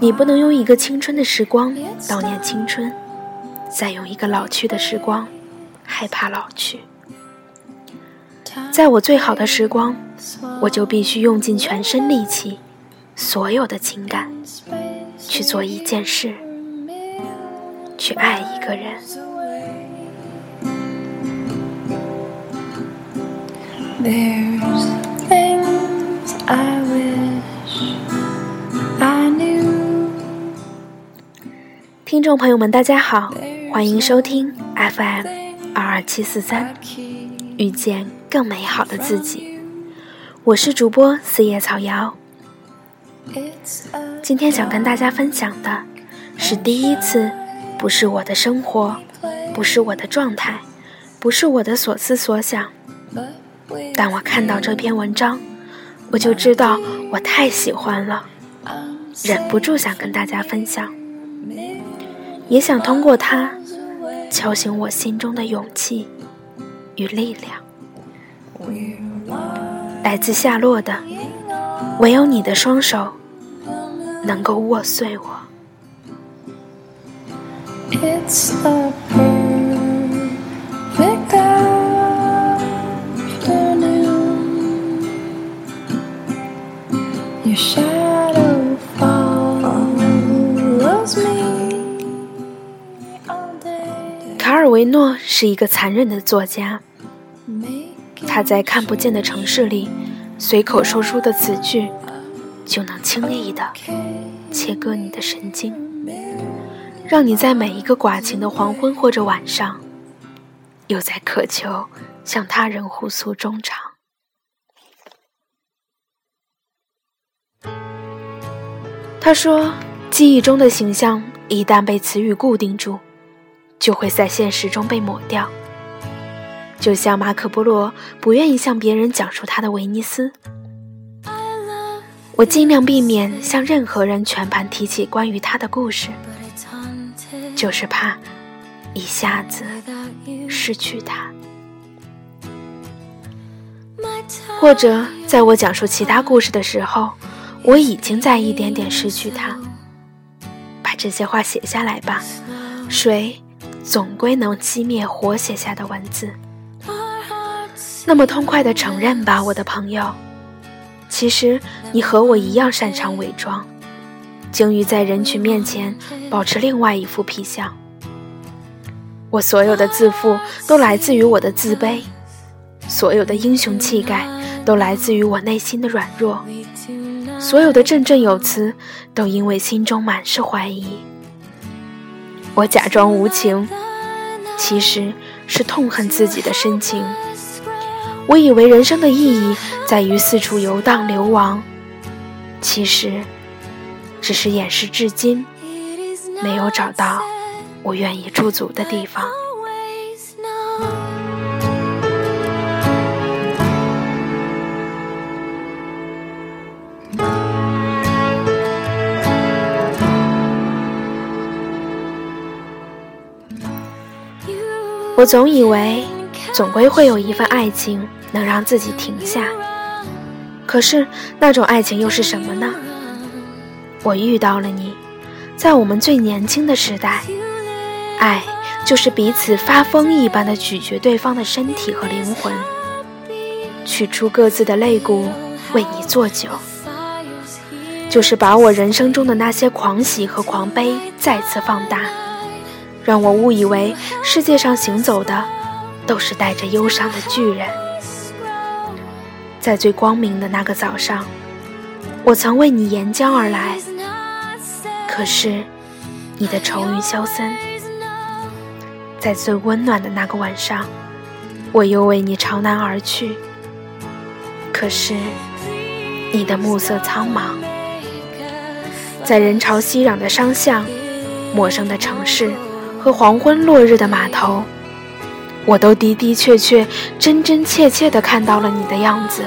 你不能用一个青春的时光悼念青春，再用一个老去的时光害怕老去。在我最好的时光，我就必须用尽全身力气，所有的情感，去做一件事，去爱一个人。There's things I wish I knew. 听众朋友们，大家好，欢迎收听 FM 二二七四三，遇见更美好的自己。我是主播四叶草瑶。今天想跟大家分享的是第一次，不是我的生活，不是我的状态，不是我的所思所想，但我看到这篇文章，我就知道我太喜欢了，忍不住想跟大家分享，也想通过它敲醒我心中的勇气与力量。来自夏洛的，唯有你的双手能够握碎我。It's a Your shadow follows me all day. 卡尔维诺是一个残忍的作家，他在看不见的城市里随口说出的词句，就能轻易的切割你的神经，让你在每一个寡情的黄昏或者晚上，又在渴求向他人互诉衷肠。他说，记忆中的形象一旦被词语固定住，就会在现实中被抹掉。就像马可·波罗不愿意向别人讲述他的威尼斯，我尽量避免向任何人全盘提起关于他的故事，就是怕一下子失去他。或者在我讲述其他故事的时候，我已经在一点点失去他。把这些话写下来吧，水总归能熄灭火写下的文字。那么痛快地承认吧，我的朋友。其实你和我一样擅长伪装，精于在人群面前保持另外一副皮相。我所有的自负都来自于我的自卑，所有的英雄气概都来自于我内心的软弱，所有的振振有词都因为心中满是怀疑。我假装无情，其实是痛恨自己的深情。我以为人生的意义在于四处游荡流亡，其实只是掩饰至今没有找到我愿意驻足的地方。我总以为，总归会有一份爱情能让自己停下。可是那种爱情又是什么呢？我遇到了你，在我们最年轻的时代，爱就是彼此发疯一般的咀嚼对方的身体和灵魂，取出各自的肋骨为你做酒，就是把我人生中的那些狂喜和狂悲再次放大。让我误以为世界上行走的都是带着忧伤的巨人。在最光明的那个早上，我曾为你沿江而来，可是你的愁云消散。在最温暖的那个晚上，我又为你朝南而去，可是你的暮色苍茫。在人潮熙攘的商巷，陌生的城市。和黄昏落日的码头，我都的的确确、真真切切地看到了你的样子。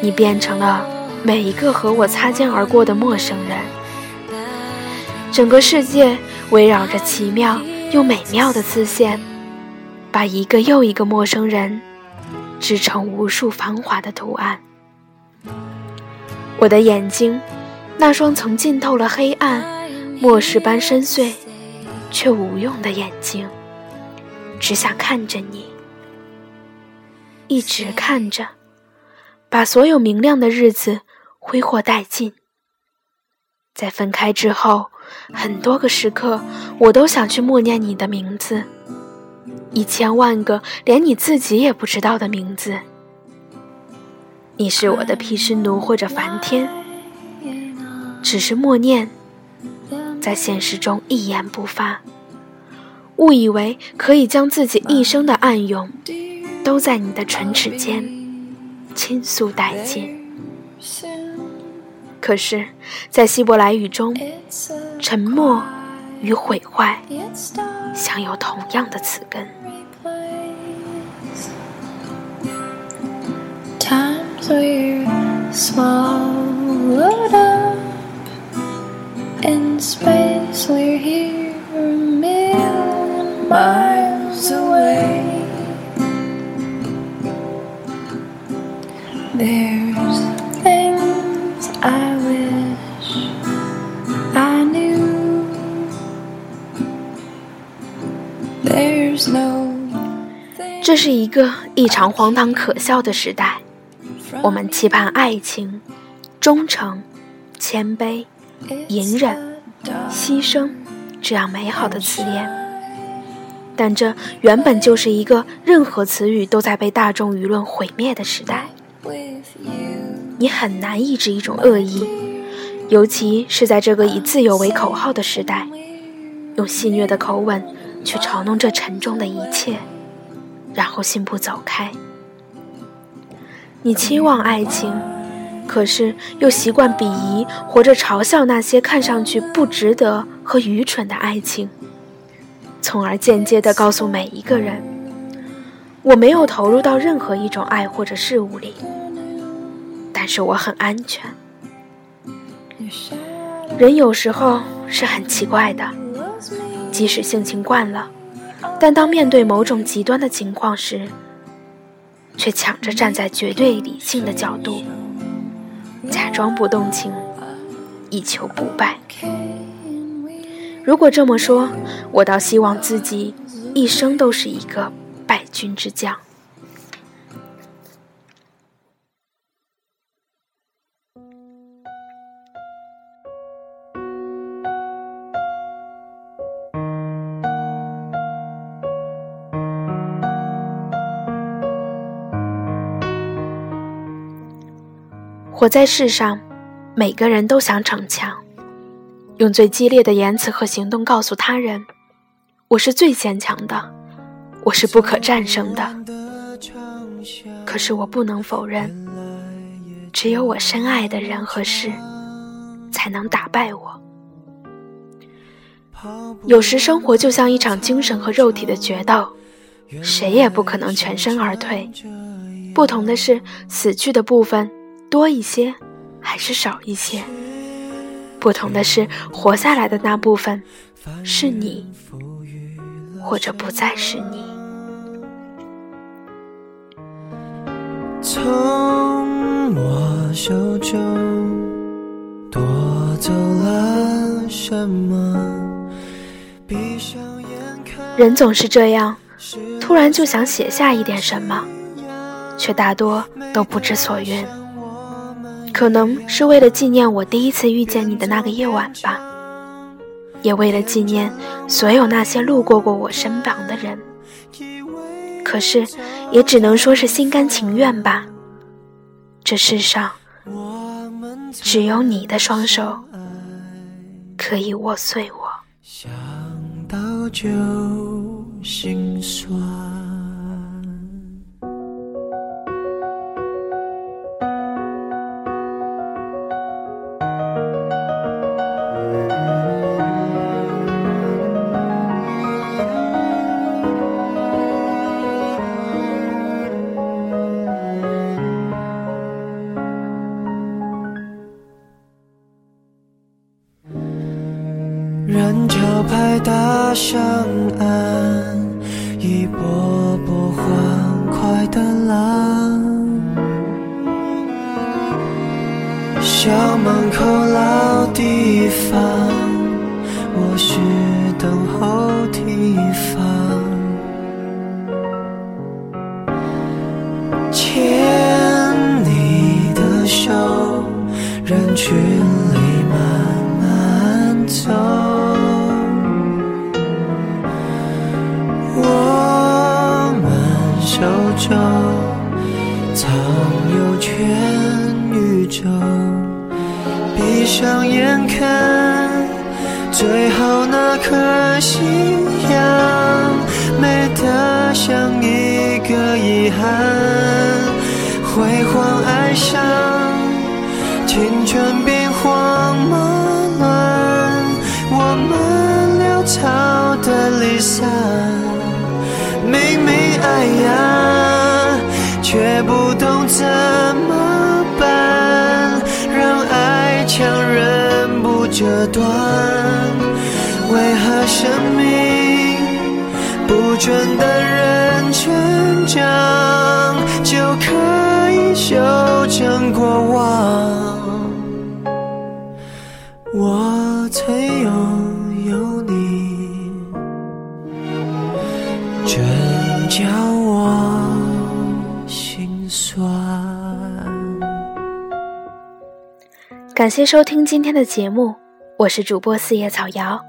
你变成了每一个和我擦肩而过的陌生人。整个世界围绕着奇妙又美妙的丝线，把一个又一个陌生人织成无数繁华的图案。我的眼睛，那双曾浸透了黑暗、末世般深邃却无用的眼睛，只想看着你，一直看着，把所有明亮的日子挥霍殆尽。在分开之后，很多个时刻，我都想去默念你的名字，一千万个连你自己也不知道的名字。你是我的毗湿奴或者梵天，只是默念，在现实中一言不发，误以为可以将自己一生的暗涌，都在你的唇齿间倾诉殆尽。可是，在希伯来语中，沉默与毁坏享有同样的词根。Times we swallowed up in space, we're here a million miles away. There's things I wish I knew. There's no 这是一个异常荒唐可笑的时代。我们期盼爱情、忠诚、谦卑、 隐忍、牺牲这样美好的词眼，但这原本就是一个任何词语都在被大众舆论毁灭的时代。你很难抑制一种恶意，尤其是在这个以自由为口号的时代，用戏谑的口吻去嘲弄这沉重的一切，然后信步走开。你期望爱情，可是又习惯鄙夷或者嘲笑那些看上去不值得和愚蠢的爱情，从而间接地告诉每一个人：我没有投入到任何一种爱或者事物里，但是我很安全。人有时候是很奇怪的，即使性情惯了，但当面对某种极端的情况时，却抢着站在绝对理性的角度，假装不动情，以求不败。如果这么说，我倒希望自己一生都是一个败军之将。活在世上，每个人都想逞强，用最激烈的言辞和行动告诉他人：“我是最坚强的，我是不可战胜的。”可是我不能否认，只有我深爱的人和事，才能打败我。有时生活就像一场精神和肉体的决斗，谁也不可能全身而退。不同的是，死去的部分。多一些，还是少一些？不同的是，活下来的那部分，是你，或者不再是你。从我手中夺走了什么？闭上眼看人总是这样，突然就想写下一点什么，却大多都不知所云。可能是为了纪念我第一次遇见你的那个夜晚吧，也为了纪念所有那些路过过我身旁的人。可是，也只能说是心甘情愿吧。这世上，只有你的双手可以握碎我。想到就人潮拍打上岸，一波波欢快的浪。校门口老地方，我是等候提防。牵你的手，人群里慢慢走。上眼看最后那颗夕阳，美得像一个遗憾。辉煌爱上，青春变慌忙乱，我们潦草的离散。明明爱呀，却不懂怎么办，这段。为何生命不准等人成长，就可以修正过往？我曾拥有你。真叫我心酸。感谢收听今天的节目，我是主播四叶草瑶，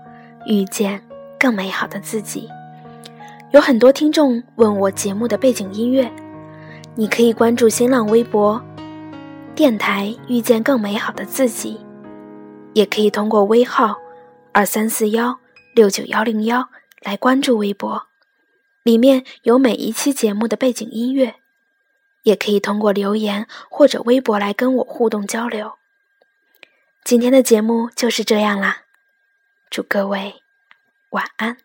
遇见更美好的自己。有很多听众问我节目的背景音乐，你可以关注新浪微博“电台遇见更美好的自己”，也可以通过微号二三四幺六九幺零幺来关注微博，里面有每一期节目的背景音乐，也可以通过留言或者微博来跟我互动交流。今天的节目就是这样啦，祝各位晚安。